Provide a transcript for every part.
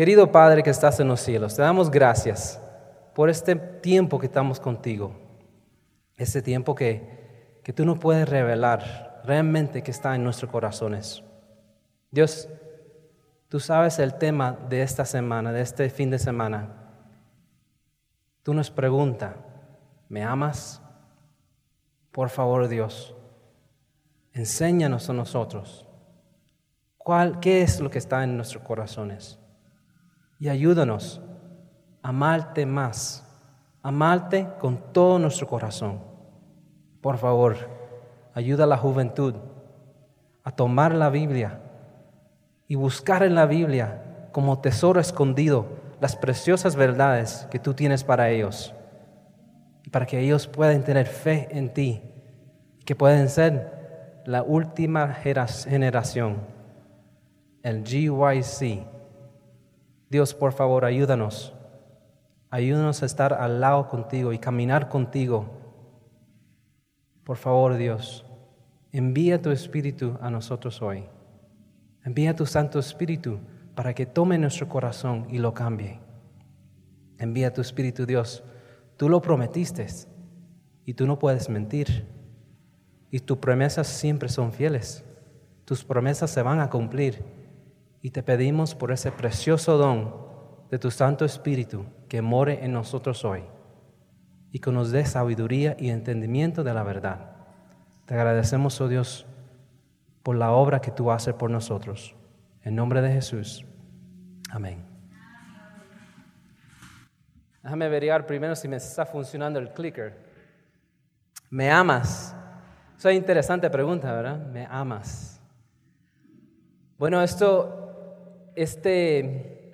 Querido Padre que estás en los cielos, te damos gracias por este tiempo que estamos contigo, este tiempo que, que tú no puedes revelar realmente que está en nuestros corazones. Dios, tú sabes el tema de esta semana, de este fin de semana. Tú nos preguntas, ¿me amas? Por favor, Dios, enséñanos a nosotros cuál, qué es lo que está en nuestros corazones y ayúdanos a amarte más, amarte con todo nuestro corazón. Por favor, ayuda a la juventud a tomar la Biblia y buscar en la Biblia como tesoro escondido las preciosas verdades que tú tienes para ellos para que ellos puedan tener fe en ti, que pueden ser la última generación, el GYC Dios, por favor, ayúdanos. Ayúdanos a estar al lado contigo y caminar contigo. Por favor, Dios, envía tu Espíritu a nosotros hoy. Envía tu Santo Espíritu para que tome nuestro corazón y lo cambie. Envía tu Espíritu, Dios. Tú lo prometiste y tú no puedes mentir. Y tus promesas siempre son fieles. Tus promesas se van a cumplir y te pedimos por ese precioso don de tu Santo Espíritu que more en nosotros hoy y que nos dé sabiduría y entendimiento de la verdad. Te agradecemos, oh Dios, por la obra que tú haces por nosotros. En nombre de Jesús. Amén. Déjame averiguar primero si me está funcionando el clicker. ¿Me amas? Esa es interesante pregunta, ¿verdad? ¿Me amas? Bueno, esto este,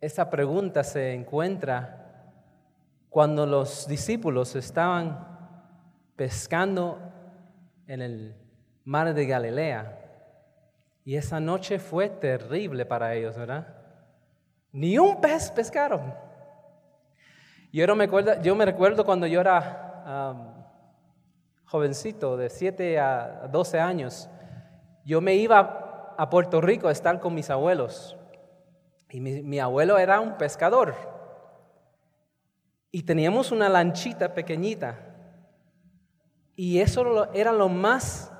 esa pregunta se encuentra cuando los discípulos estaban pescando en el mar de Galilea. Y esa noche fue terrible para ellos, ¿verdad? Ni un pez pescaron. Yo, me, yo me recuerdo cuando yo era jovencito, de 7 a 12 años, yo me iba a Puerto Rico a estar con mis abuelos. Y mi, abuelo era un pescador. Y teníamos una lanchita pequeñita. Y eso era lo más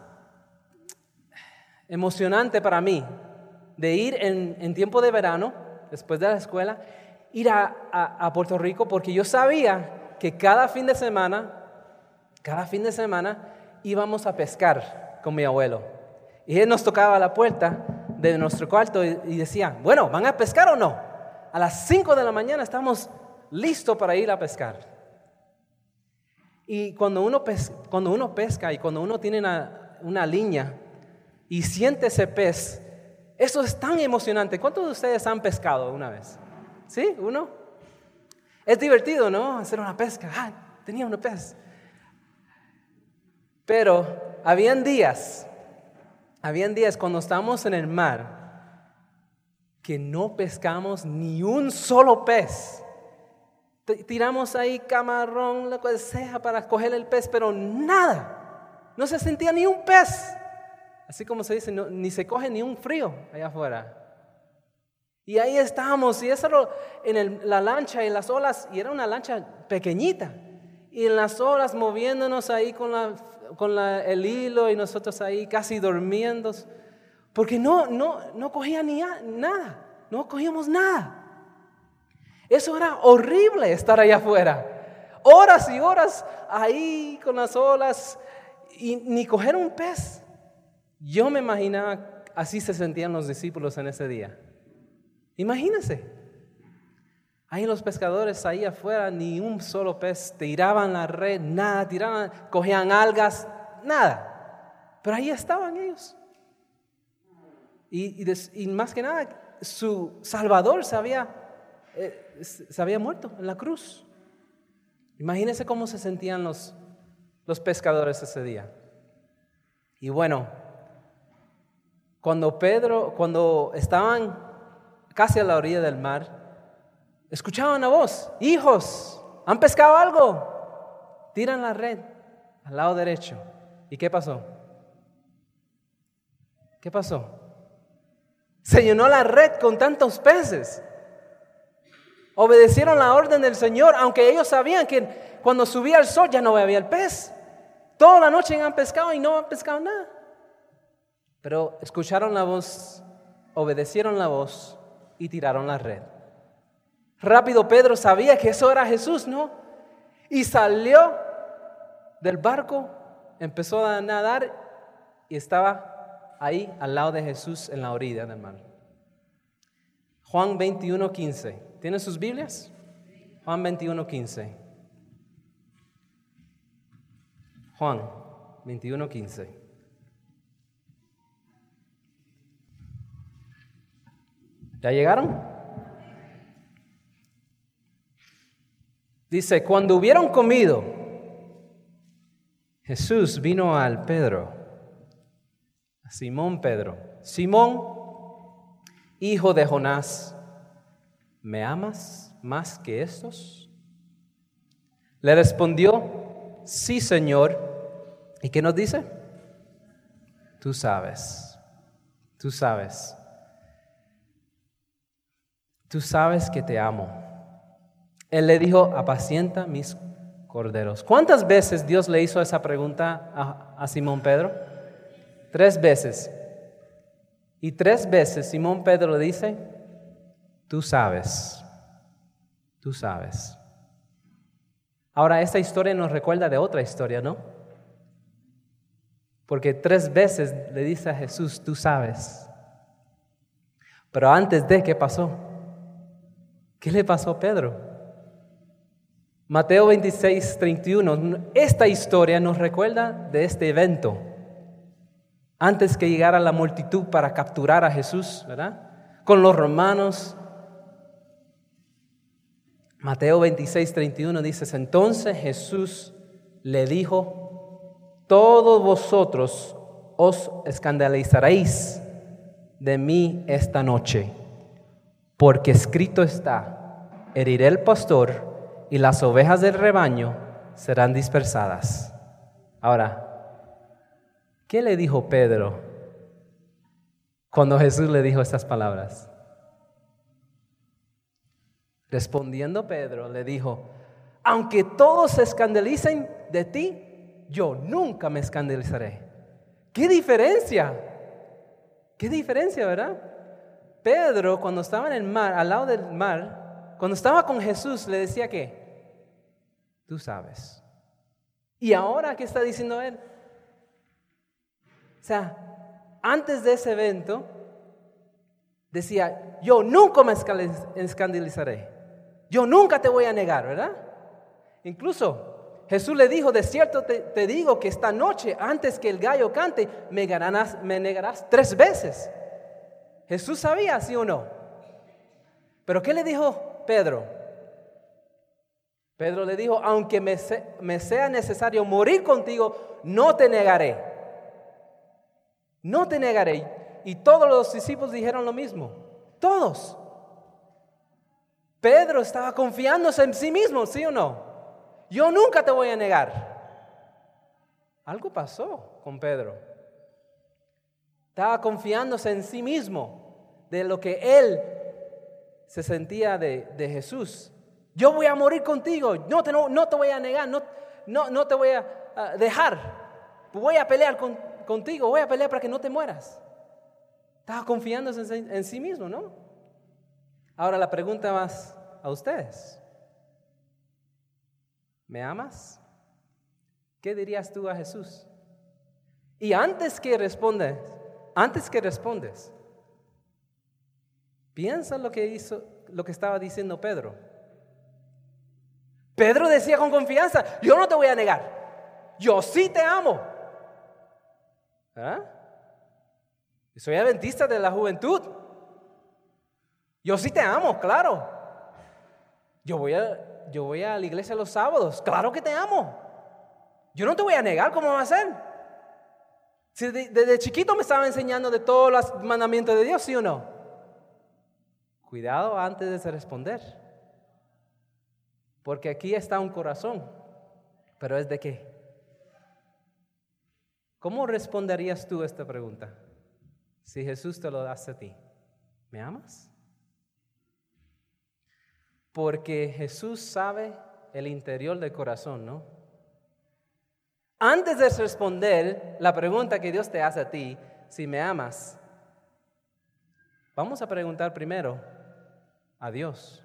emocionante para mí, de ir en, tiempo de verano, después de la escuela, ir a, a, Puerto Rico, porque yo sabía que cada fin de semana, cada fin de semana íbamos a pescar con mi abuelo. Y él nos tocaba la puerta de nuestro cuarto y, decía, bueno, ¿van a pescar o no? A las 5 de la mañana estamos listos para ir a pescar. Y cuando uno, pesca, cuando uno pesca y cuando uno tiene una, una línea y siente ese pez, eso es tan emocionante. ¿Cuántos de ustedes han pescado una vez? ¿Sí? ¿Uno? Es divertido, ¿no? Hacer una pesca. Ah, tenía un pez. Pero habían días habían días cuando estábamos en el mar que no pescamos ni un solo pez. Tiramos ahí camarón, lo que sea para coger el pez, pero nada. No se sentía ni un pez. Así como se dice, ni se coge ni un frío allá afuera. Y ahí estábamos, y eso en la lancha, y las olas, y era una lancha pequeñita. Y en las olas moviéndonos ahí con la con el hilo y nosotros ahí casi durmiendo, porque no, no, no cogía ni nada, no cogíamos nada. Eso era horrible estar allá afuera, horas y horas ahí con las olas y ni coger un pez. Yo me imaginaba así se sentían los discípulos en ese día. Imagínense. Ahí los pescadores ahí afuera ni un solo pez, tiraban la red, nada, tiraban, cogían algas, nada. Pero ahí estaban ellos. Y, más que nada, su Salvador se había, eh, se había muerto en la cruz. Imagínense cómo se sentían los, los pescadores ese día. Y bueno, cuando Pedro, cuando estaban casi a la orilla del mar, escuchaban una voz, hijos, ¿han pescado algo? Tiran la red al lado derecho. ¿Y qué pasó? ¿Qué pasó? Se llenó la red con tantos peces. Obedecieron la orden del Señor, aunque ellos sabían que cuando subía el sol ya no había el pez. Toda la noche han pescado y no han pescado nada. Pero escucharon la voz, obedecieron la voz y tiraron la red. Rápido Pedro sabía que eso era Jesús, ¿no? Y salió del barco, empezó a nadar y estaba ahí al lado de Jesús en la orilla del mar. Juan 21, 15. ¿Tienen sus Biblias? Juan 21, 15. Juan 21, 15. ¿Ya llegaron? Dice, cuando hubieron comido, Jesús vino al Pedro, a Simón Pedro. Simón, hijo de Jonás, ¿me amas más que estos? Le respondió, sí, Señor. ¿Y qué nos dice? Tú sabes, tú sabes. Tú sabes que te amo. Él le dijo, apacienta mis corderos. ¿Cuántas veces Dios le hizo esa pregunta a, Simón Pedro? Tres veces. Y tres veces Simón Pedro le dice, tú sabes, tú sabes. Ahora, esta historia nos recuerda de otra historia, ¿no? Porque tres veces le dice a Jesús, tú sabes. Pero antes de, ¿qué pasó? ¿Qué le pasó a Pedro? Mateo 26, 31, esta historia nos recuerda de este evento. Antes que llegara la multitud para capturar a Jesús, ¿verdad? Con los romanos. Mateo 26, 31 dice, entonces Jesús le dijo, todos vosotros os escandalizaréis de mí esta noche, porque escrito está, heriré el pastor y las ovejas del rebaño serán dispersadas. Ahora, ¿qué le dijo Pedro cuando Jesús le dijo estas palabras? Respondiendo Pedro, le dijo, aunque todos se escandalicen de ti, yo nunca me escandalizaré. ¿Qué diferencia? ¿Qué diferencia, verdad? Pedro, cuando estaba en el mar, al lado del mar, cuando estaba con Jesús, le decía que, Tú sabes. ¿Y ahora qué está diciendo él? O sea, antes de ese evento, decía, yo nunca me escandalizaré. Yo nunca te voy a negar, ¿verdad? Incluso Jesús le dijo, de cierto te, digo que esta noche, antes que el gallo cante, me, me negarás tres veces. Jesús sabía, sí o no. Pero ¿qué le dijo Pedro? Pedro le dijo, aunque me, sea necesario morir contigo, no te negaré. No te negaré. Y todos los discípulos dijeron lo mismo. Todos. Pedro estaba confiándose en sí mismo, ¿sí o no? Yo nunca te voy a negar. Algo pasó con Pedro. Estaba confiándose en sí mismo de lo que él se sentía de, de Jesús. Yo voy a morir contigo, no te, no, te voy a negar, no, no, no te voy a dejar. Voy a pelear contigo, voy a pelear para que no te mueras. Estaba confiando en, en sí mismo, ¿no? Ahora la pregunta más a ustedes. ¿Me amas? ¿Qué dirías tú a Jesús? Y antes que respondes, antes que respondes, piensa lo que hizo, lo que estaba diciendo Pedro. Pedro decía con confianza, yo no te voy a negar, yo sí te amo. ¿Ah? Soy adventista de la juventud. Yo sí te amo, claro. Yo voy a, yo voy a la iglesia los sábados, claro que te amo. Yo no te voy a negar cómo va a ser. Si desde chiquito me estaba enseñando de todos los mandamientos de Dios, ¿sí o no? Cuidado antes de responder. Porque aquí está un corazón, pero ¿es de qué? ¿Cómo responderías tú esta pregunta si Jesús te lo hace a ti? ¿Me amas? Porque Jesús sabe el interior del corazón, ¿no? Antes de responder la pregunta que Dios te hace a ti, si me amas, vamos a preguntar primero a Dios.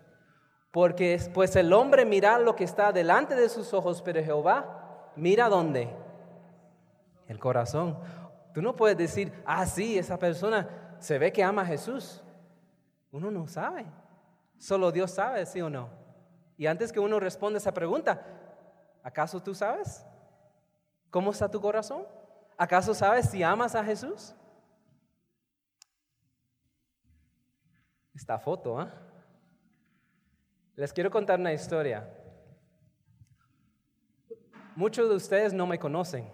Porque pues el hombre mira lo que está delante de sus ojos, pero Jehová mira dónde? El corazón. Tú no puedes decir, ah, sí, esa persona se ve que ama a Jesús. Uno no sabe. Solo Dios sabe, sí o no. Y antes que uno responda esa pregunta, ¿acaso tú sabes cómo está tu corazón? ¿Acaso sabes si amas a Jesús? Esta foto, ¿ah? Les quiero contar una historia. Muchos de ustedes no me conocen.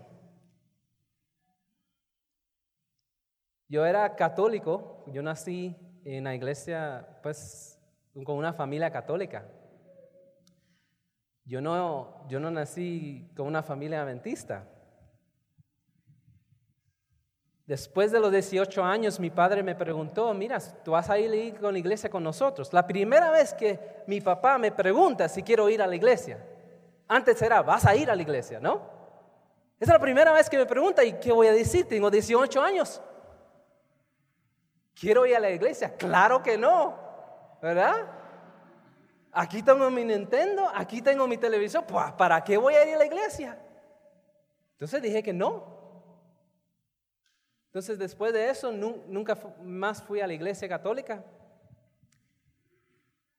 Yo era católico, yo nací en la iglesia, pues, con una familia católica. Yo no, yo no nací con una familia adventista. Después de los 18 años, mi padre me preguntó, mira, tú vas a ir con la iglesia con nosotros. La primera vez que mi papá me pregunta si quiero ir a la iglesia. Antes era, vas a ir a la iglesia, ¿no? Esa es la primera vez que me pregunta y ¿qué voy a decir? Tengo 18 años. ¿Quiero ir a la iglesia? Claro que no, ¿verdad? Aquí tengo mi Nintendo, aquí tengo mi televisor, pues, ¿para qué voy a ir a la iglesia? Entonces dije que no. Entonces después de eso nunca más fui a la iglesia católica.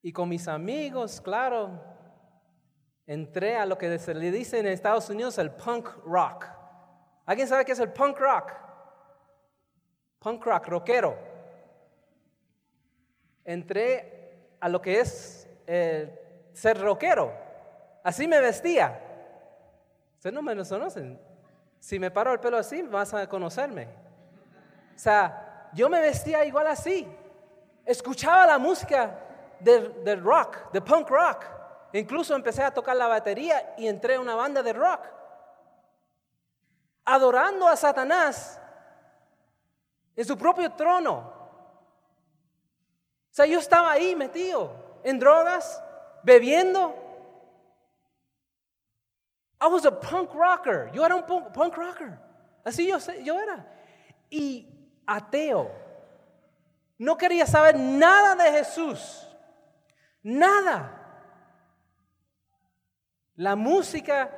Y con mis amigos, claro, entré a lo que se le dice en Estados Unidos el punk rock. ¿Alguien sabe qué es el punk rock? Punk rock, rockero. Entré a lo que es eh, ser rockero. Así me vestía. Ustedes no me conocen. Si me paro el pelo así, vas a conocerme. O sea, yo me vestía igual así. Escuchaba la música del, rock, de punk rock. Incluso empecé a tocar la batería y entré a una banda de rock. Adorando a Satanás en su propio trono. O sea, yo estaba ahí metido en drogas, bebiendo. I was a punk rocker. Yo era un punk, rocker. Así yo, yo era. Y ateo. No quería saber nada de Jesús. Nada. La música,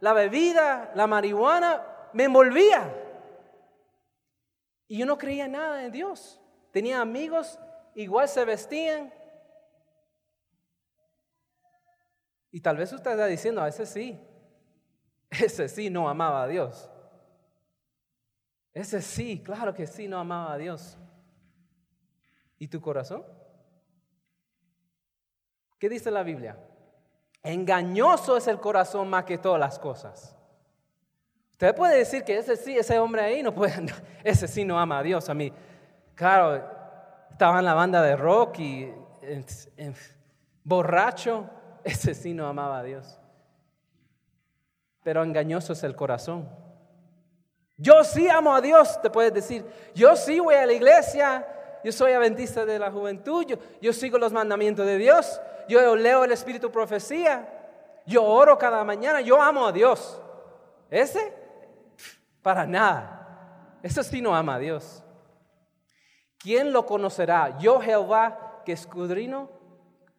la bebida, la marihuana me envolvía. Y yo no creía nada en Dios. Tenía amigos, igual se vestían. Y tal vez usted está diciendo, a ese sí, ese sí no amaba a Dios. Ese sí, claro que sí, no amaba a Dios. ¿Y tu corazón? ¿Qué dice la Biblia? Engañoso es el corazón más que todas las cosas. Usted puede decir que ese sí, ese hombre ahí no puede, ese sí no ama a Dios. A mí, claro, estaba en la banda de rock y borracho, ese sí no amaba a Dios. Pero engañoso es el corazón. Yo sí amo a Dios, te puedes decir. Yo sí voy a la iglesia. Yo soy adventista de la juventud. Yo, sigo los mandamientos de Dios. Yo leo el Espíritu Profecía. Yo oro cada mañana. Yo amo a Dios. ¿Ese? Para nada. Eso sí no ama a Dios. ¿Quién lo conocerá? Yo Jehová que escudriño,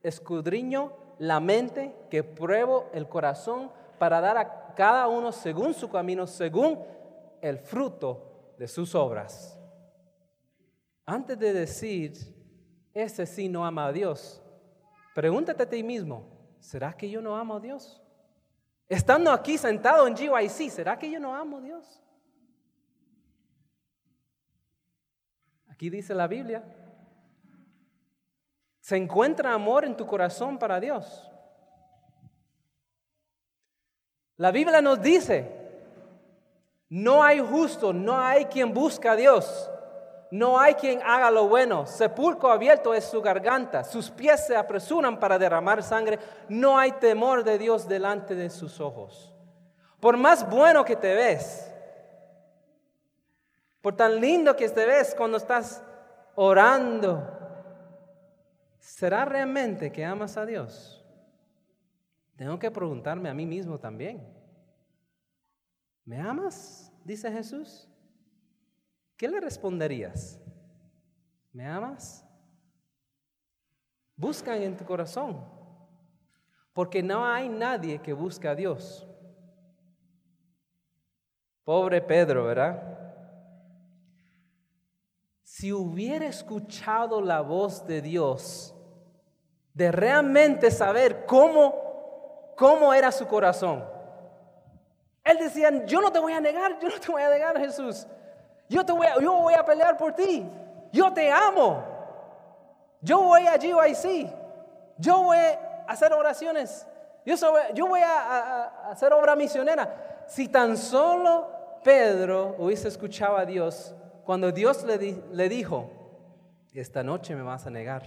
escudriño la mente, que pruebo el corazón para dar a cada uno según su camino, según el fruto de sus obras. Antes de decir, ese sí no ama a Dios, pregúntate a ti mismo, ¿será que yo no amo a Dios? Estando aquí sentado en GYC, ¿será que yo no amo a Dios? Aquí dice la Biblia, se encuentra amor en tu corazón para Dios. La Biblia nos dice no hay justo, no hay quien busca a Dios. No hay quien haga lo bueno. Sepulcro abierto es su garganta. Sus pies se apresuran para derramar sangre. No hay temor de Dios delante de sus ojos. Por más bueno que te ves, por tan lindo que te ves cuando estás orando ¿será realmente que amas a Dios? Tengo que preguntarme a mí mismo también. ¿Me amas? Dice Jesús. ¿Qué le responderías? ¿Me amas? Buscan en tu corazón, porque no hay nadie que busque a Dios. Pobre Pedro, ¿verdad? Si hubiera escuchado la voz de Dios, de realmente saber cómo, cómo era su corazón. Él decía, yo no te voy a negar, yo no te voy a negar, Jesús. Yo, te voy a, yo voy a pelear por ti. Yo te amo. Yo voy a GYC. Yo voy a hacer oraciones. Yo, yo voy a hacer obra misionera. Si tan solo Pedro hubiese escuchado a Dios cuando Dios le, le dijo, esta noche me vas a negar.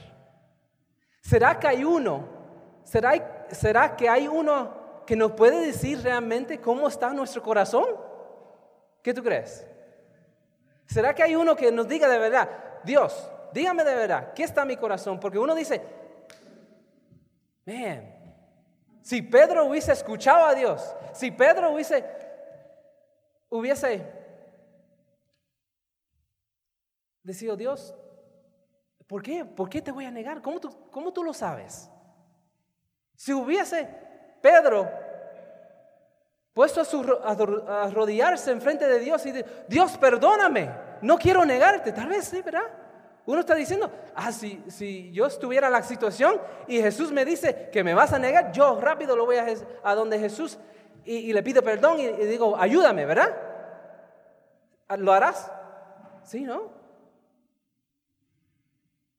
¿Será que hay uno? ¿Será, ¿Será que hay uno que nos puede decir realmente cómo está nuestro corazón? ¿Qué tú crees? ¿Será que hay uno que nos diga de verdad, Dios, dígame de verdad, ¿qué está mi corazón? Porque uno dice, man, si Pedro hubiese escuchado a Dios, si Pedro hubiese hubiese decidido, Dios, ¿por qué? ¿Por qué te voy a negar? ¿Cómo tú, cómo tú lo sabes? Si hubiese Pedro puesto a, arrodillarse enfrente de Dios y de, Dios, perdóname, no quiero negarte, tal vez sí, ¿verdad? Uno está diciendo, ah, si, si yo estuviera en la situación y Jesús me dice que me vas a negar, yo rápido lo voy a, a donde Jesús y, le pido perdón y, digo, ayúdame, ¿verdad? ¿Lo harás? Sí, ¿no?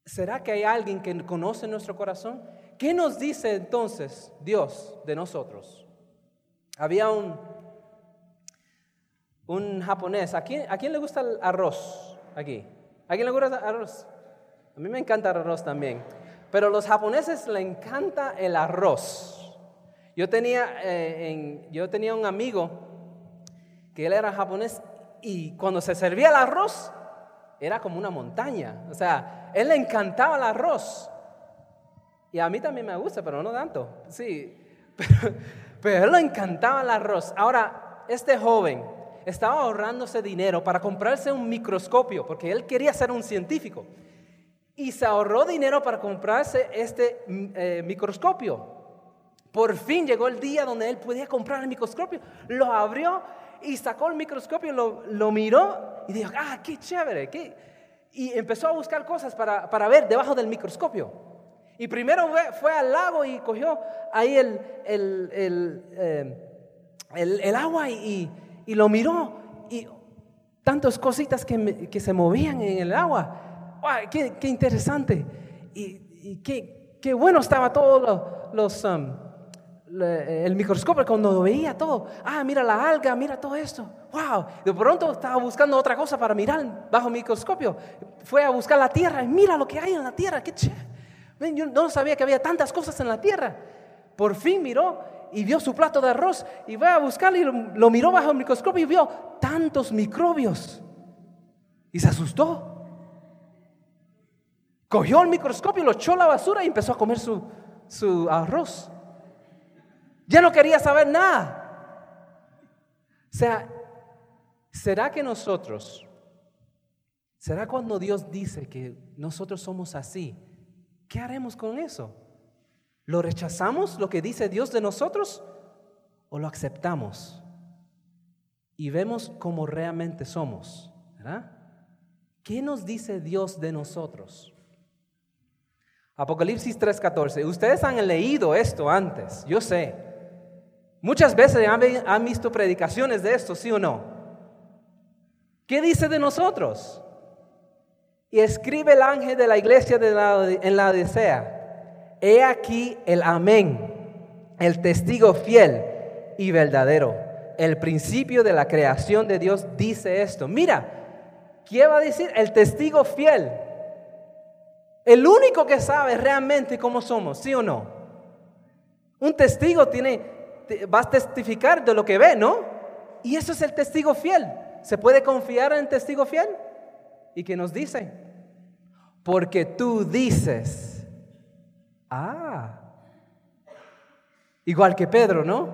¿Será que hay alguien que conoce nuestro corazón? ¿Qué nos dice entonces Dios de nosotros? Había un, un japonés. ¿A quién, ¿A quién le gusta el arroz? Aquí. ¿A quién le gusta el arroz? A mí me encanta el arroz también. Pero a los japoneses le encanta el arroz. Yo tenía, eh, yo tenía un amigo que él era japonés y cuando se servía el arroz era como una montaña. O sea, él le encantaba el arroz. Y a mí también me gusta, pero no tanto. Sí, pero, pero él le encantaba el arroz. Ahora, este joven estaba ahorrándose dinero para comprarse un microscopio, porque él quería ser un científico. Y se ahorró dinero para comprarse este mm, eh, microscopio. Por fin llegó el día donde él podía comprar el microscopio. Lo abrió y sacó el microscopio, lo, lo miró y dijo, ah, qué chévere. Qué... Y empezó a buscar cosas para, para, ver debajo del microscopio. Y primero fue, al lago y cogió ahí el, el, el, eh, el agua y, y, lo miró. Y tantas cositas que, que, se movían en el agua. qué, qué, interesante! Y, qué, qué, bueno estaba todo los... Um, el microscopio cuando veía todo, ah, mira la alga, mira todo esto, wow, de pronto estaba buscando otra cosa para mirar bajo microscopio, fue a buscar la tierra y mira lo que hay en la tierra, qué Yo no sabía que había tantas cosas en la tierra. Por fin miró y vio su plato de arroz y fue a buscarlo y lo, miró bajo el microscopio y vio tantos microbios y se asustó. Cogió el microscopio, lo echó a la basura y empezó a comer su, su arroz. Ya no quería saber nada. O sea, ¿será que nosotros, será cuando Dios dice que nosotros somos así? ¿Qué haremos con eso? ¿Lo rechazamos, lo que dice Dios de nosotros? ¿O lo aceptamos? Y vemos cómo realmente somos. ¿verdad? ¿Qué nos dice Dios de nosotros? Apocalipsis 3:14. Ustedes han leído esto antes, yo sé. Muchas veces han, visto predicaciones de esto, ¿sí o no? ¿Qué dice de nosotros? Y escribe el ángel de la iglesia en la Odisea. He aquí el amén, el testigo fiel y verdadero. El principio de la creación de Dios dice esto. Mira, ¿qué va a decir? El testigo fiel. El único que sabe realmente cómo somos, ¿sí o no? Un testigo tiene vas a testificar de lo que ve, ¿no? Y eso es el testigo fiel. ¿Se puede confiar en el testigo fiel? ¿Y qué nos dice? Porque tú dices Ah, igual que Pedro, ¿no?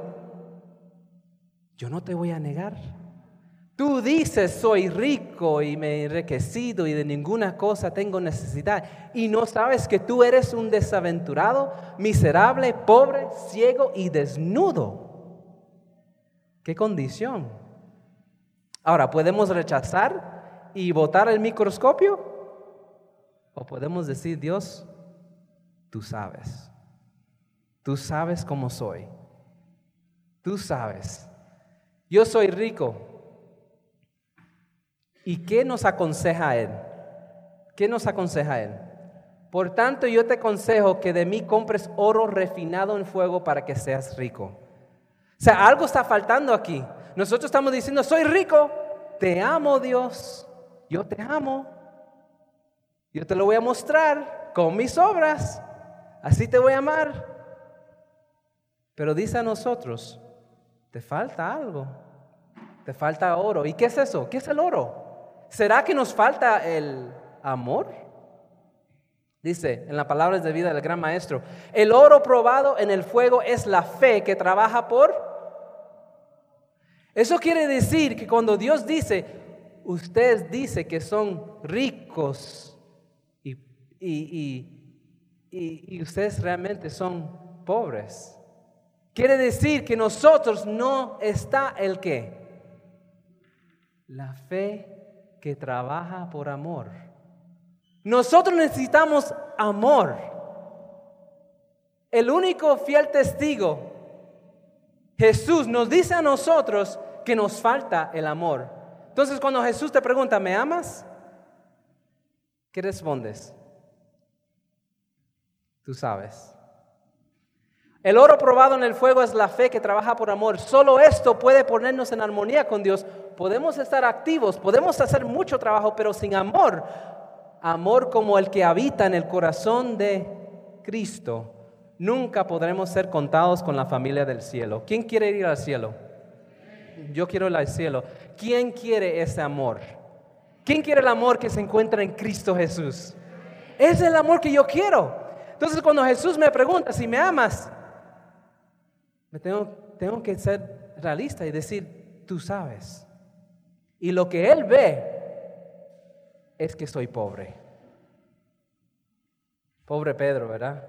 Yo no te voy a negar. Tú dices, soy rico y me he enriquecido y de ninguna cosa tengo necesidad. Y no sabes que tú eres un desaventurado, miserable, pobre, ciego y desnudo. ¿Qué condición? Ahora, ¿podemos rechazar y botar el microscopio? ¿O podemos decir, Dios, tú sabes. Tú sabes cómo soy. Tú sabes. Yo soy rico. ¿Y qué nos aconseja Él? ¿Qué nos aconseja Él? Por tanto, yo te aconsejo que de mí compres oro refinado en fuego para que seas rico. O sea, algo está faltando aquí. Nosotros estamos diciendo, soy rico, te amo Dios, yo te amo. Yo te lo voy a mostrar con mis obras así te voy a amar. Pero dice a nosotros, te falta algo, te falta oro. ¿Y qué es eso? ¿Qué es el oro? ¿Será que nos falta el amor? Dice en las palabras de vida del gran maestro, el oro probado en el fuego es la fe que trabaja por... Eso quiere decir que cuando Dios dice, ustedes dice que son ricos y, y y, ustedes realmente son pobres. Quiere decir que nosotros no está el qué. La fe que trabaja por amor. Nosotros necesitamos amor. El único fiel testigo, Jesús, nos dice a nosotros que nos falta el amor. Entonces cuando Jesús te pregunta, ¿me amas? ¿Qué respondes? Tú sabes. El oro probado en el fuego es la fe que trabaja por amor. Solo esto puede ponernos en armonía con Dios. Podemos estar activos, podemos hacer mucho trabajo, pero sin amor, amor como el que habita en el corazón de Cristo, nunca podremos ser contados con la familia del cielo. ¿Quién quiere ir al cielo? Yo quiero ir al cielo. ¿Quién quiere ese amor? ¿Quién quiere el amor que se encuentra en Cristo Jesús? Es el amor que yo quiero. Entonces cuando Jesús me pregunta si me amas, me tengo, que ser realista y decir, tú sabes. Y lo que Él ve es que soy pobre. Pobre Pedro, ¿verdad?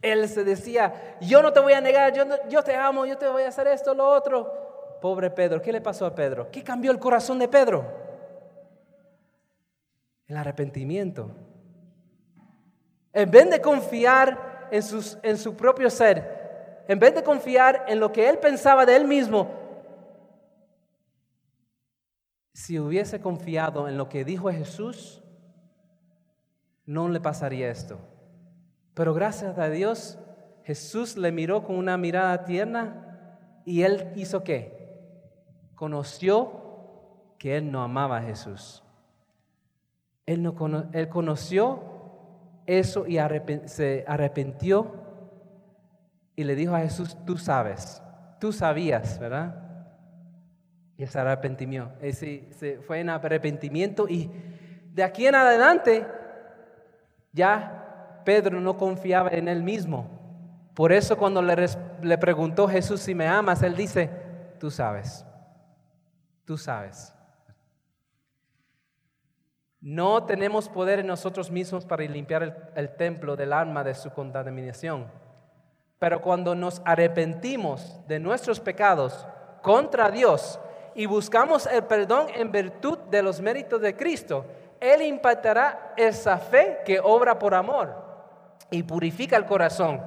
Él se decía, yo no te voy a negar, yo, yo te amo, yo te voy a hacer esto, lo otro. Pobre Pedro, ¿qué le pasó a Pedro? ¿Qué cambió el corazón de Pedro? El arrepentimiento. En vez de confiar en, en su propio ser, en vez de confiar en lo que él pensaba de él mismo, si hubiese confiado en lo que dijo Jesús, no le pasaría esto. Pero gracias a Dios, Jesús le miró con una mirada tierna y él hizo qué? Conoció que él no amaba a Jesús. Él, no, él conoció eso y se arrepintió y le dijo a Jesús, tú sabes, tú sabías, ¿verdad? Y se arrepintió. Se fue en arrepentimiento y de aquí en adelante ya Pedro no confiaba en él mismo. Por eso cuando le, le preguntó Jesús si me amas, él dice, tú sabes, tú sabes. No tenemos poder en nosotros mismos para limpiar el, templo del alma de su contaminación. Pero cuando nos arrepentimos de nuestros pecados contra Dios y buscamos el perdón en virtud de los méritos de Cristo, Él impactará esa fe que obra por amor y purifica el corazón.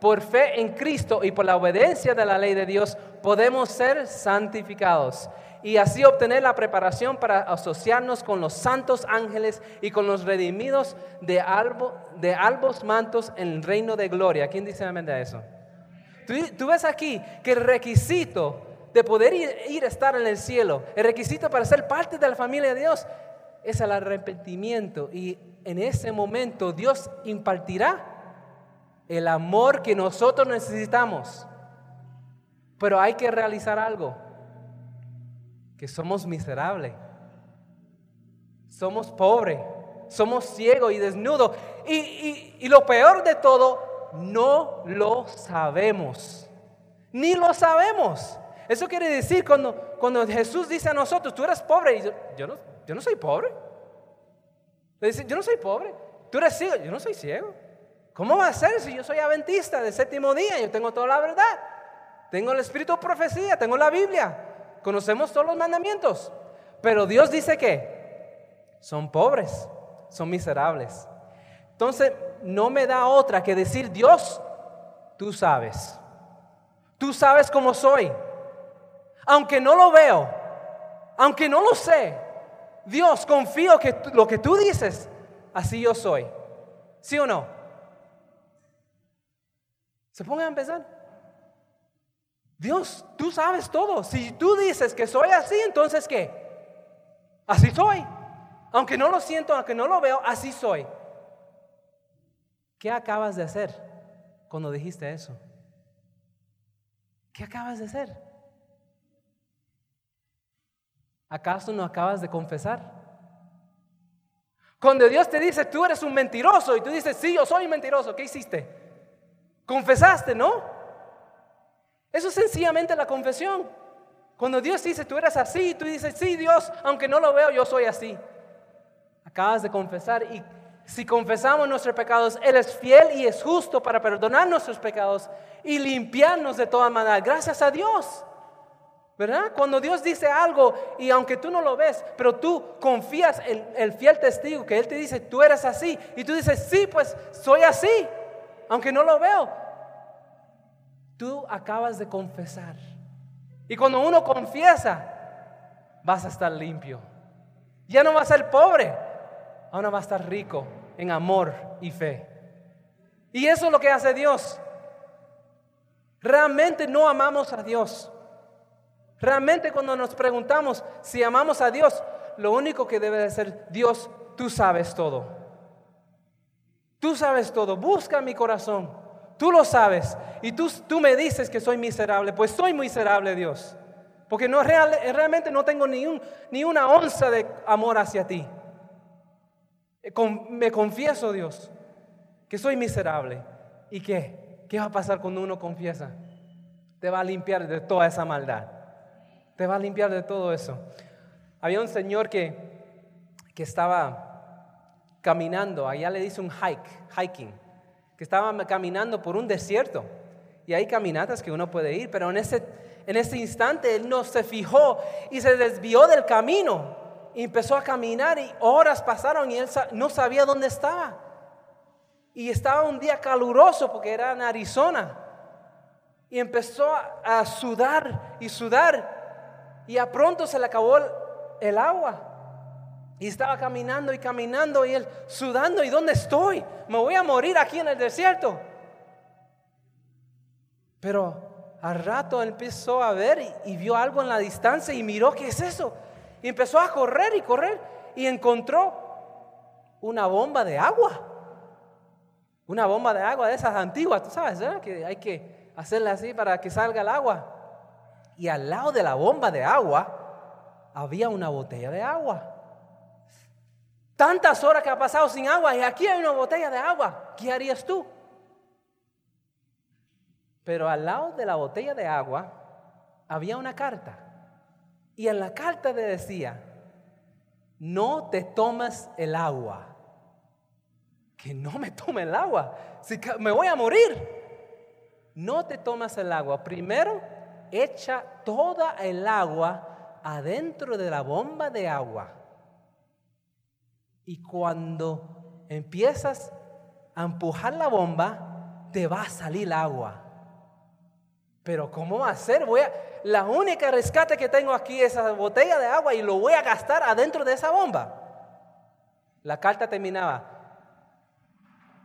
Por fe en Cristo y por la obediencia de la ley de Dios podemos ser santificados y así obtener la preparación para asociarnos con los santos ángeles y con los redimidos de, de albos mantos en el reino de gloria. ¿Quién dice amén de eso? Tú, ves aquí que el requisito de poder ir, a estar en el cielo, el requisito para ser parte de la familia de Dios, es el arrepentimiento. Y en ese momento Dios impartirá el amor que nosotros necesitamos. Pero hay que realizar algo que somos miserables, somos pobres, somos ciegos y desnudos. Y, y lo peor de todo, no lo sabemos. Ni lo sabemos. Eso quiere decir cuando, cuando Jesús dice a nosotros, tú eres pobre, y yo, no, yo no soy pobre. Le dice, yo no soy pobre. Tú eres ciego, yo no soy ciego. ¿Cómo va a ser si yo soy adventista del séptimo día? Yo tengo toda la verdad. Tengo el espíritu de profecía, tengo la Biblia. Conocemos todos los mandamientos. Pero Dios dice que son pobres, son miserables. Entonces, no me da otra que decir, Dios, tú sabes. Tú sabes cómo soy. Aunque no lo veo, aunque no lo sé, Dios, confío que lo que tú dices, así yo soy. ¿Sí o no? Se pongan a empezar. Dios, tú sabes todo. Si tú dices que soy así, entonces ¿qué? Así soy. Aunque no lo siento, aunque no lo veo, así soy. ¿Qué acabas de hacer cuando dijiste eso? ¿Qué acabas de hacer? ¿Acaso no acabas de confesar? Cuando Dios te dice, tú eres un mentiroso y tú dices, sí, yo soy mentiroso, ¿qué hiciste? Confesaste, ¿no? Eso es sencillamente la confesión. Cuando Dios dice, tú eres así, tú dices, sí, Dios, aunque no lo veo, yo soy así. Acabas de confesar y si confesamos nuestros pecados, Él es fiel y es justo para perdonar nuestros pecados y limpiarnos de toda maldad. Gracias a Dios. ¿Verdad? Cuando Dios dice algo y aunque tú no lo ves, pero tú confías en el fiel testigo que Él te dice, tú eres así, y tú dices, sí, pues soy así, aunque no lo veo. Tú acabas de confesar. Y cuando uno confiesa, vas a estar limpio. Ya no vas a ser pobre, ahora vas a estar rico en amor y fe. Y eso es lo que hace Dios. Realmente no amamos a Dios. Realmente cuando nos preguntamos si amamos a Dios, lo único que debe de ser Dios, tú sabes todo. Tú sabes todo. Busca mi corazón. Tú lo sabes. Y tú, tú me dices que soy miserable. Pues soy miserable, Dios. Porque no, realmente no tengo ni, un, ni una onza de amor hacia ti. Eh, me confieso, Dios, que soy miserable. ¿Y qué? ¿Qué va a pasar cuando uno confiesa? Te va a limpiar de toda esa maldad. Te va a limpiar de todo eso. Había un señor que, que estaba caminando, allá le dice un hike, hiking, que estaba caminando por un desierto. Y hay caminatas que uno puede ir, pero en ese, en ese instante él no se fijó y se desvió del camino. Y empezó a caminar y horas pasaron y él no sabía dónde estaba. Y estaba un día caluroso porque era en Arizona. Y empezó a sudar y sudar y a pronto se le acabó el, agua. Y estaba caminando y caminando y él sudando. ¿Y dónde estoy? Me voy a morir aquí en el desierto. Pero al rato empezó a ver y, y, vio algo en la distancia y miró, ¿qué es eso? Y empezó a correr y correr y encontró una bomba de agua. Una bomba de agua de esas antiguas, tú sabes, ¿verdad? Que hay que hacerla así para que salga el agua y al lado de la bomba de agua había una botella de agua. Tantas horas que ha pasado sin agua y aquí hay una botella de agua. ¿Qué harías tú? Pero al lado de la botella de agua había una carta. Y en la carta le decía, no te tomes el agua. Que no me tome el agua. Si me voy a morir. No te tomas el agua. Primero echa toda el agua adentro de la bomba de agua. Y cuando empiezas a empujar la bomba, te va a salir agua. Pero ¿cómo va a ser? La única rescate que tengo aquí es esa botella de agua y lo voy a gastar adentro de esa bomba. La carta terminaba,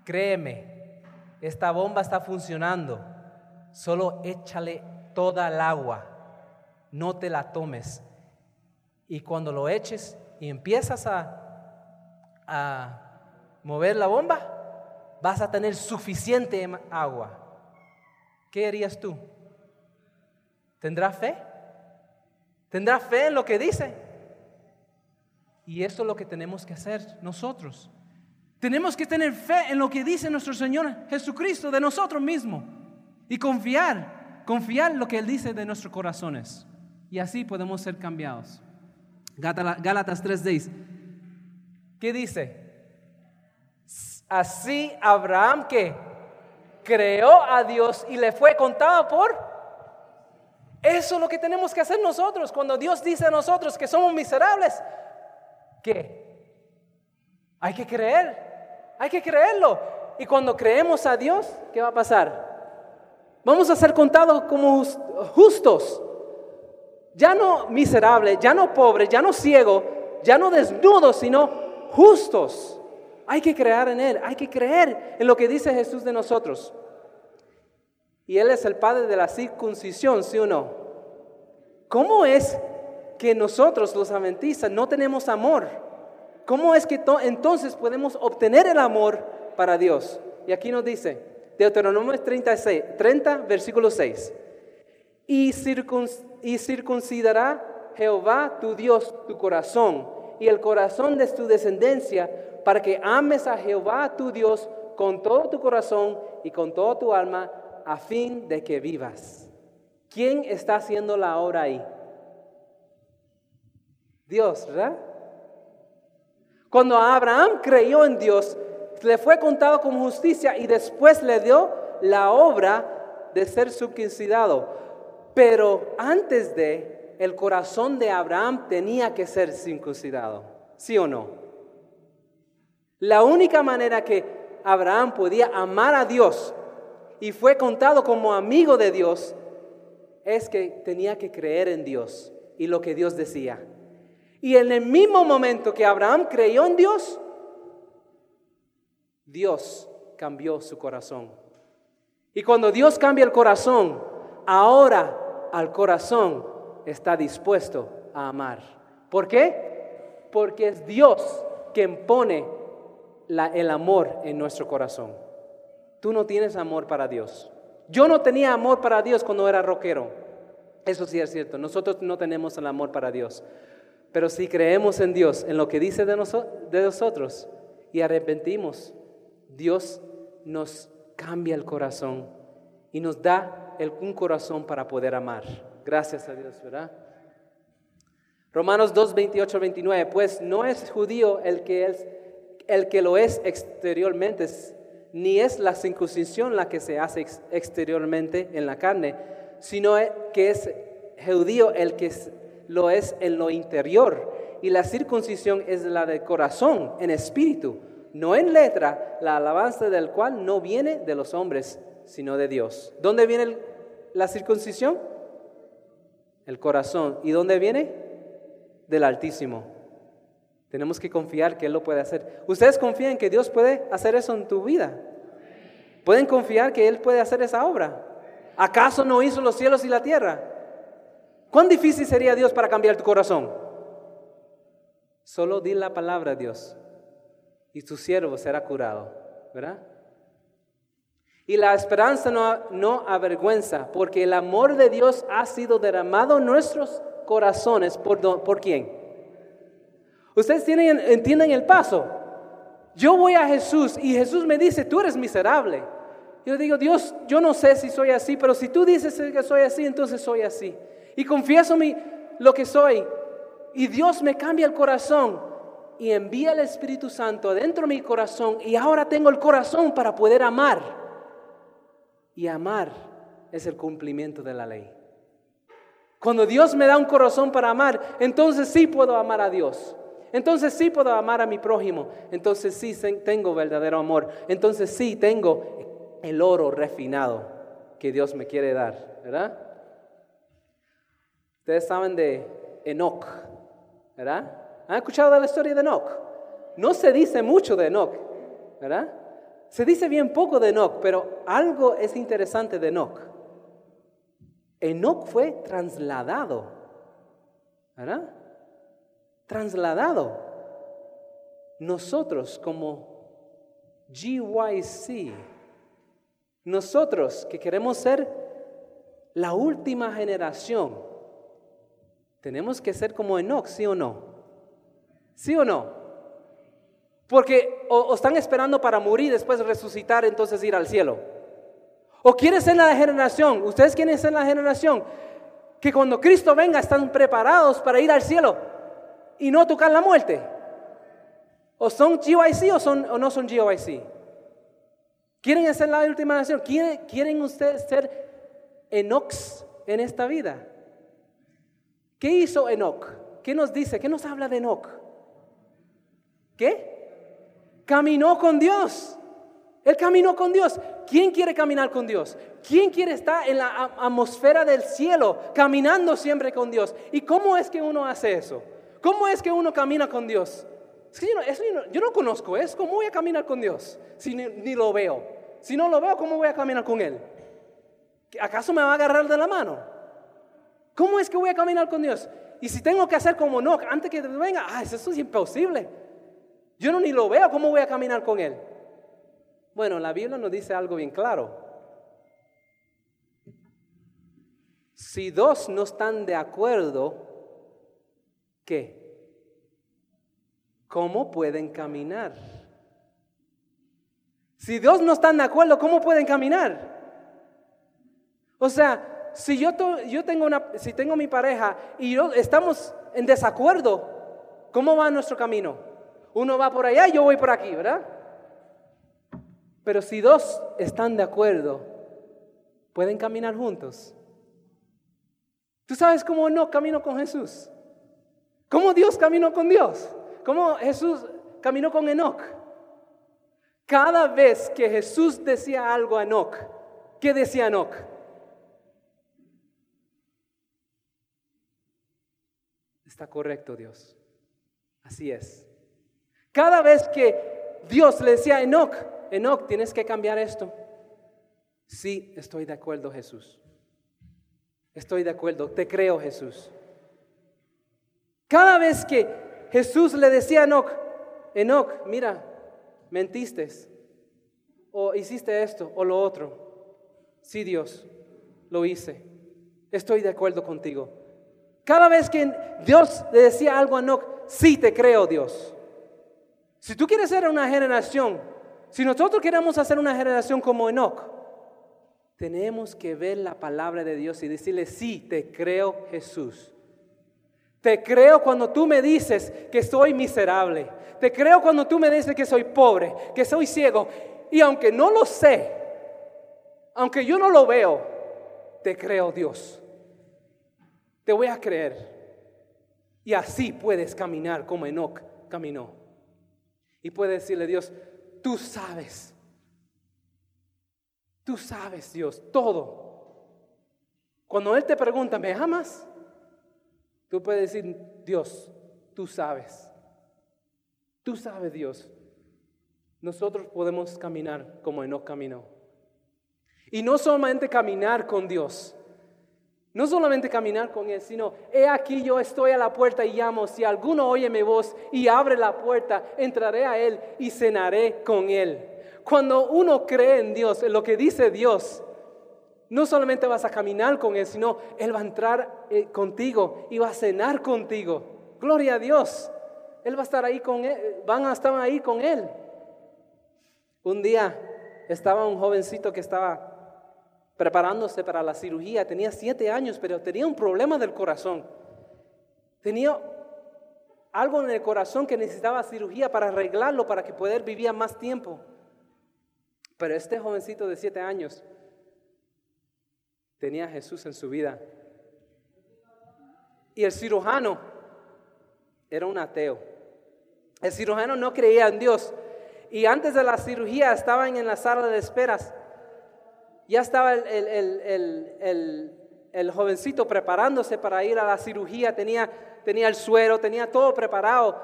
créeme, esta bomba está funcionando, solo échale toda el agua, no te la tomes. Y cuando lo eches y empiezas a, a mover la bomba, vas a tener suficiente agua. ¿Qué harías tú? ¿Tendrás fe? ¿Tendrás fe en lo que dice? Y eso es lo que tenemos que hacer nosotros. Tenemos que tener fe en lo que dice nuestro Señor Jesucristo de nosotros mismos y confiar, confiar lo que Él dice de nuestros corazones. Y así podemos ser cambiados. Gálatas 3:10. ¿Qué dice? Así Abraham que creó a Dios y le fue contado por... Eso es lo que tenemos que hacer nosotros cuando Dios dice a nosotros que somos miserables. ¿Qué? Hay que creer, hay que creerlo. Y cuando creemos a Dios, ¿qué va a pasar? Vamos a ser contados como justos. Ya no miserables, ya no pobres, ya no ciegos, ya no desnudos, sino justos. Hay que creer en Él, hay que creer en lo que dice Jesús de nosotros. Y Él es el Padre de la circuncisión, ¿sí o no? ¿Cómo es que nosotros los adventistas no tenemos amor? ¿Cómo es que entonces podemos obtener el amor para Dios? Y aquí nos dice, Deuteronomio 36, 30, versículo 6. Y, y circuncidará Jehová tu Dios tu corazón y el corazón de tu descendencia para que ames a Jehová tu Dios con todo tu corazón y con toda tu alma, a fin de que vivas. ¿Quién está haciendo la obra ahí? Dios, ¿verdad? Cuando Abraham creyó en Dios, le fue contado como justicia y después le dio la obra de ser circuncidado. Pero antes de, el corazón de Abraham tenía que ser circuncidado. ¿Sí o no? La única manera que Abraham podía amar a Dios y fue contado como amigo de Dios es que tenía que creer en Dios y lo que Dios decía. Y en el mismo momento que Abraham creyó en Dios, Dios cambió su corazón. Y cuando Dios cambia el corazón, ahora al corazón está dispuesto a amar. ¿Por qué? Porque es Dios quien pone el amor en nuestro corazón. Tú no tienes amor para Dios. Yo no tenía amor para Dios cuando era rockero. Eso sí es cierto. Nosotros no tenemos el amor para Dios. Pero si creemos en Dios, en lo que dice de, nosotros y arrepentimos, Dios nos cambia el corazón y nos da un corazón para poder amar. Gracias a Dios, ¿verdad? Romanos 2, 28, 29. Pues no es judío el que es el que lo es exteriormente, ni es la circuncisión la que se hace exteriormente en la carne, sino que es judío el que lo es en lo interior. Y la circuncisión es la del corazón, en espíritu, no en letra, la alabanza del cual no viene de los hombres, sino de Dios. ¿Dónde viene la circuncisión? El corazón. ¿Y dónde viene? Del Altísimo. Tenemos que confiar que Él lo puede hacer. ¿Ustedes confían que Dios puede hacer eso en tu vida? ¿Pueden confiar que Él puede hacer esa obra? ¿Acaso no hizo los cielos y la tierra? ¿Cuán difícil sería Dios para cambiar tu corazón? Solo di la palabra a Dios y tu siervo será curado, ¿verdad? Y la esperanza no, avergüenza, porque el amor de Dios ha sido derramado en nuestros corazones. ¿Por, por quién? Ustedes entienden el paso. Yo voy a Jesús y Jesús me dice, tú eres miserable. Yo digo, Dios, yo no sé si soy así, pero si tú dices que soy así, entonces soy así. Y confieso lo que soy. Y Dios me cambia el corazón y envía el Espíritu Santo dentro de mi corazón. Y ahora tengo el corazón para poder amar. Y amar es el cumplimiento de la ley. Cuando Dios me da un corazón para amar, entonces sí puedo amar a Dios. Entonces sí puedo amar a mi prójimo. Entonces sí tengo verdadero amor. Entonces sí tengo el oro refinado que Dios me quiere dar, ¿verdad? Ustedes saben de Enoch, ¿verdad? ¿Han escuchado la historia de Enoch? No se dice mucho de Enoch, ¿verdad? Se dice bien poco de Enoch, pero algo es interesante de Enoch. Enoch fue trasladado, ¿verdad? trasladado. Nosotros como GYC, nosotros que queremos ser la última generación, tenemos que ser como Enoch, ¿sí o no? ¿Sí o no? Porque o, están esperando para morir, después resucitar, entonces ir al cielo. O quieren ser la generación, ustedes quieren ser la generación que cuando Cristo venga están preparados para ir al cielo y no tocar la muerte. O son GYC o, no son GYC. ¿Quieren ser la última nación? ¿Quieren, ¿Quieren ustedes ser Enox en esta vida? ¿Qué hizo Enoch? ¿Qué nos dice? ¿Qué nos habla de Enoch? ¿Qué? Caminó con Dios. Él caminó con Dios. ¿Quién quiere caminar con Dios? ¿Quién quiere estar en la atmósfera del cielo, caminando siempre con Dios? ¿Y cómo es que uno hace eso? ¿Cómo es que uno camina con Dios? Es que yo, no, eso yo, no, conozco, es cómo voy a caminar con Dios si ni, lo veo. Si no lo veo, ¿cómo voy a caminar con Él? ¿Acaso me va a agarrar de la mano? ¿Cómo es que voy a caminar con Dios? Y si tengo que hacer como no, antes que venga, ah, eso es imposible. Yo no ni lo veo, ¿cómo voy a caminar con Él? Bueno, la Biblia nos dice algo bien claro. Si dos no están de acuerdo, ¿qué? ¿cómo pueden caminar? Si Dios no está de acuerdo, ¿cómo pueden caminar? O sea, si yo, yo tengo una, si tengo mi pareja y yo, estamos en desacuerdo, ¿cómo va nuestro camino? Uno va por allá y yo voy por aquí, ¿verdad? Pero si dos están de acuerdo, pueden caminar juntos. ¿Tú sabes cómo no camino con Jesús? ¿Cómo Dios caminó con Dios? ¿Cómo Jesús caminó con Enoch? Cada vez que Jesús decía algo a Enoch, ¿qué decía Enoch? Está correcto, Dios. Así es. Cada vez que Dios le decía a Enoch, Enoch, tienes que cambiar esto. Sí, estoy de acuerdo, Jesús. Estoy de acuerdo, te creo, Jesús. Cada vez que Jesús le decía a Enoch, Enoch, mira, mentiste, o hiciste esto, o lo otro. Sí, Dios, lo hice. Estoy de acuerdo contigo. Cada vez que Dios le decía algo a Enoch, sí te creo, Dios. Si tú quieres ser una generación, si nosotros queremos hacer una generación como Enoch, tenemos que ver la palabra de Dios y decirle, sí, te creo, Jesús. Te creo cuando tú me dices que soy miserable. Te creo cuando tú me dices que soy pobre, que soy ciego. Y aunque no lo sé, aunque yo no lo veo, te creo Dios. Te voy a creer. Y así puedes caminar como Enoch caminó. Y puedes decirle, Dios, tú sabes. Tú sabes, Dios, todo. Cuando Él te pregunta, ¿me amas? Tú puedes decir, Dios, tú sabes. Tú sabes, Dios. Nosotros podemos caminar como Enoch caminó. Y no solamente caminar con Dios. No solamente caminar con Él, sino, he aquí yo estoy a la puerta y llamo. Si alguno oye mi voz y abre la puerta, entraré a Él y cenaré con Él. Cuando uno cree en Dios, en lo que dice Dios, no solamente vas a caminar con Él, sino Él va a entrar eh, contigo y va a cenar contigo. Gloria a Dios. Él va a estar ahí con Él, van a estar ahí con Él. Un día estaba un jovencito que estaba preparándose para la cirugía, tenía siete años, pero tenía un problema del corazón. Tenía algo en el corazón que necesitaba cirugía para arreglarlo, para que pudiera vivir más tiempo. Pero este jovencito de siete años tenía Jesús en su vida. Y el cirujano era un ateo. El cirujano no creía en Dios. Y antes de la cirugía estaban en la sala de esperas. Ya estaba el, el, jovencito preparándose para ir a la cirugía. Tenía, tenía el suero, tenía todo preparado.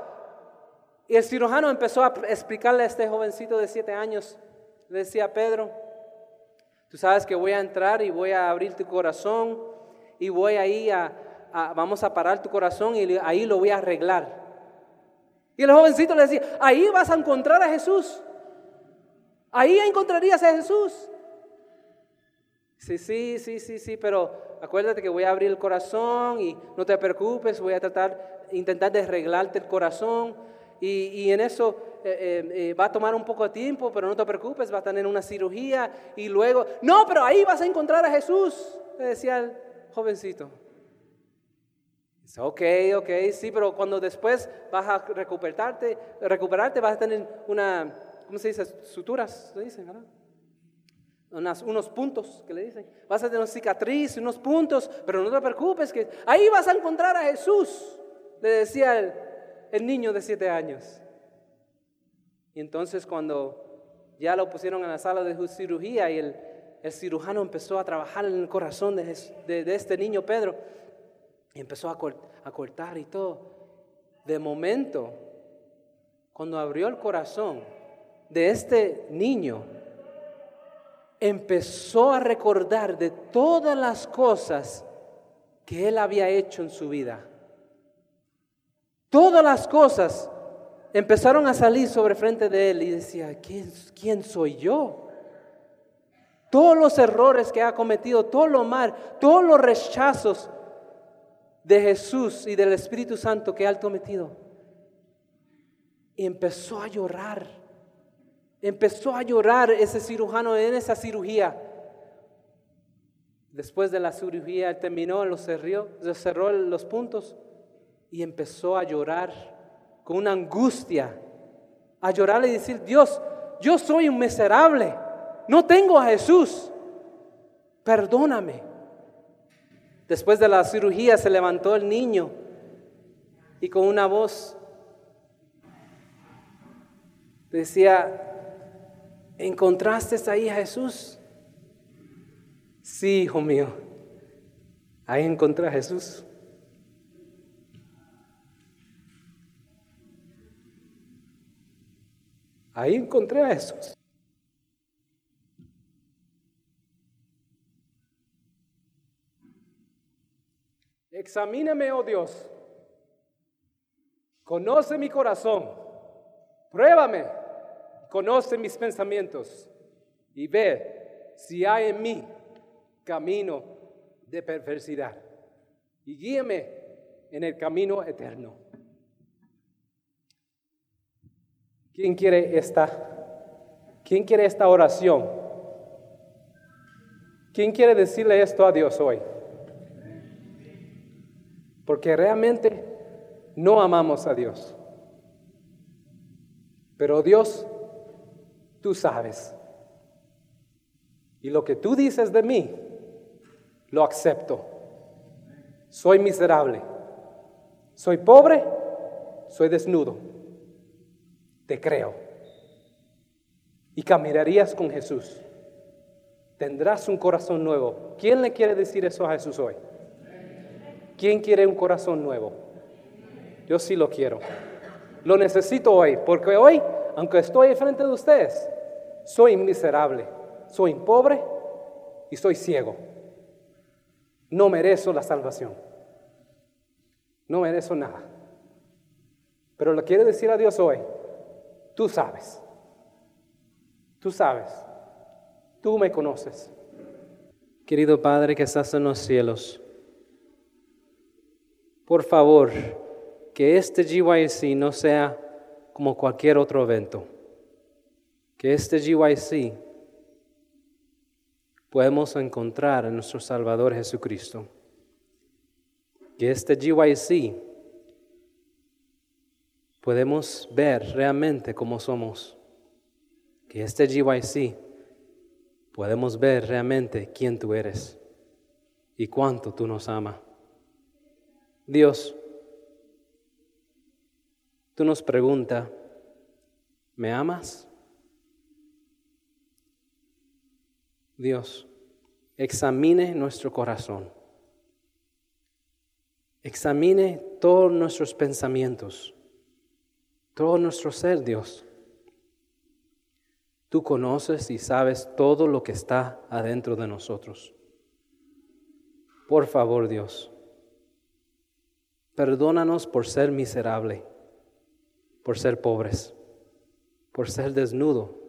Y el cirujano empezó a explicarle a este jovencito de siete años. Le decía, Pedro, Tú sabes que voy a entrar y voy a abrir tu corazón y voy ahí a, vamos a parar tu corazón y ahí lo voy a arreglar. Y el jovencito le decía, ahí vas a encontrar a Jesús. Ahí encontrarías a Jesús. Sí, sí, sí, sí, sí, pero acuérdate que voy a abrir el corazón y no te preocupes, voy a tratar, intentar de arreglarte el corazón. Y, y en eso eh, eh, va a tomar un poco de tiempo, pero no te preocupes, va a tener una cirugía y luego, no, pero ahí vas a encontrar a Jesús, le decía el jovencito. Dice, ok, ok, sí, pero cuando después vas a recuperarte, recuperarte vas a tener una, ¿cómo se dice? Suturas, se dicen, ¿verdad? Unos puntos que le dicen. Vas a tener una cicatriz, unos puntos, pero no te preocupes, que ahí vas a encontrar a Jesús, le decía el, el niño de siete años. Y entonces cuando ya lo pusieron en la sala de cirugía y el, el cirujano empezó a trabajar en el corazón de, de, este niño Pedro y empezó a, a cortar y todo. De momento, cuando abrió el corazón de este niño, empezó a recordar de todas las cosas que él había hecho en su vida. Todas las cosas empezaron a salir sobre frente de él y decía, ¿quién, quién soy yo? Todos los errores que ha cometido, todo lo mal, todos los rechazos de Jesús y del Espíritu Santo que ha cometido. Y empezó a llorar. Empezó a llorar ese cirujano en esa cirugía. Después de la cirugía, él terminó, lo cerró, cerró los puntos y empezó a llorar con una angustia, a llorar y decir, Dios, yo soy un miserable, no tengo a Jesús, perdóname. Después de la cirugía se levantó el niño y con una voz decía, ¿encontraste ahí a Jesús? Sí, hijo mío, ahí encontré a Jesús. Ahí encontré a Jesús. Examíname, oh Dios. Conoce mi corazón. Pruébame. Conoce mis pensamientos. Y ve si hay en mí camino de perversidad. Y guíame en el camino eterno. ¿Quién quiere esta? ¿Quién quiere esta oración? ¿Quién quiere decirle esto a Dios hoy? Porque realmente no amamos a Dios. Pero Dios, tú sabes. Y lo que tú dices de mí, lo acepto. Soy miserable. Soy pobre. Soy desnudo te creo. Y caminarías con Jesús. Tendrás un corazón nuevo. ¿Quién le quiere decir eso a Jesús hoy? ¿Quién quiere un corazón nuevo? Yo sí lo quiero. Lo necesito hoy, porque hoy, aunque estoy frente de ustedes, soy miserable, soy pobre y soy ciego. No merezco la salvación. No merezco nada. Pero le quiero decir a Dios hoy, Tú sabes. Tú sabes. Tú me conoces. Querido Padre que estás en los cielos, por favor, que este GYC no sea como cualquier otro evento. Que este GYC podemos encontrar en nuestro Salvador Jesucristo. Que este GYC podemos ver realmente cómo somos. Que este GYC podemos ver realmente quién tú eres y cuánto tú nos amas. Dios, tú nos pregunta, ¿me amas? Dios, examine nuestro corazón. Examine todos nuestros pensamientos todo nuestro ser, Dios. Tú conoces y sabes todo lo que está adentro de nosotros. Por favor, Dios, perdónanos por ser miserable, por ser pobres, por ser desnudo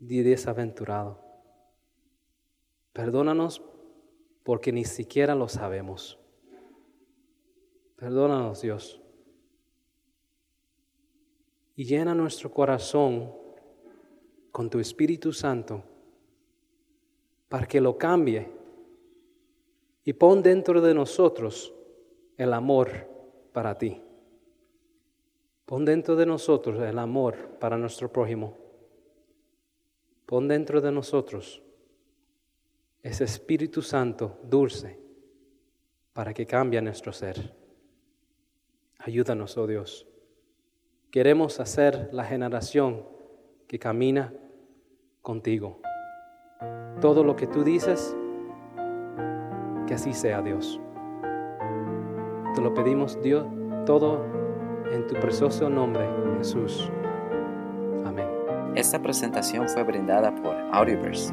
y desaventurado. Perdónanos porque ni siquiera lo sabemos. Perdónanos, Dios. y llena nuestro corazón con tu Espíritu Santo para que lo cambie y pon dentro de nosotros el amor para ti. Pon dentro de nosotros el amor para nuestro prójimo. Pon dentro de nosotros ese Espíritu Santo dulce para que cambie nuestro ser. Ayúdanos, oh Dios. Queremos hacer la generación que camina contigo. Todo lo que tú dices, que así sea Dios. Te lo pedimos Dios todo en tu precioso nombre, Jesús. Amén. Esta presentación fue brindada por Audioverse,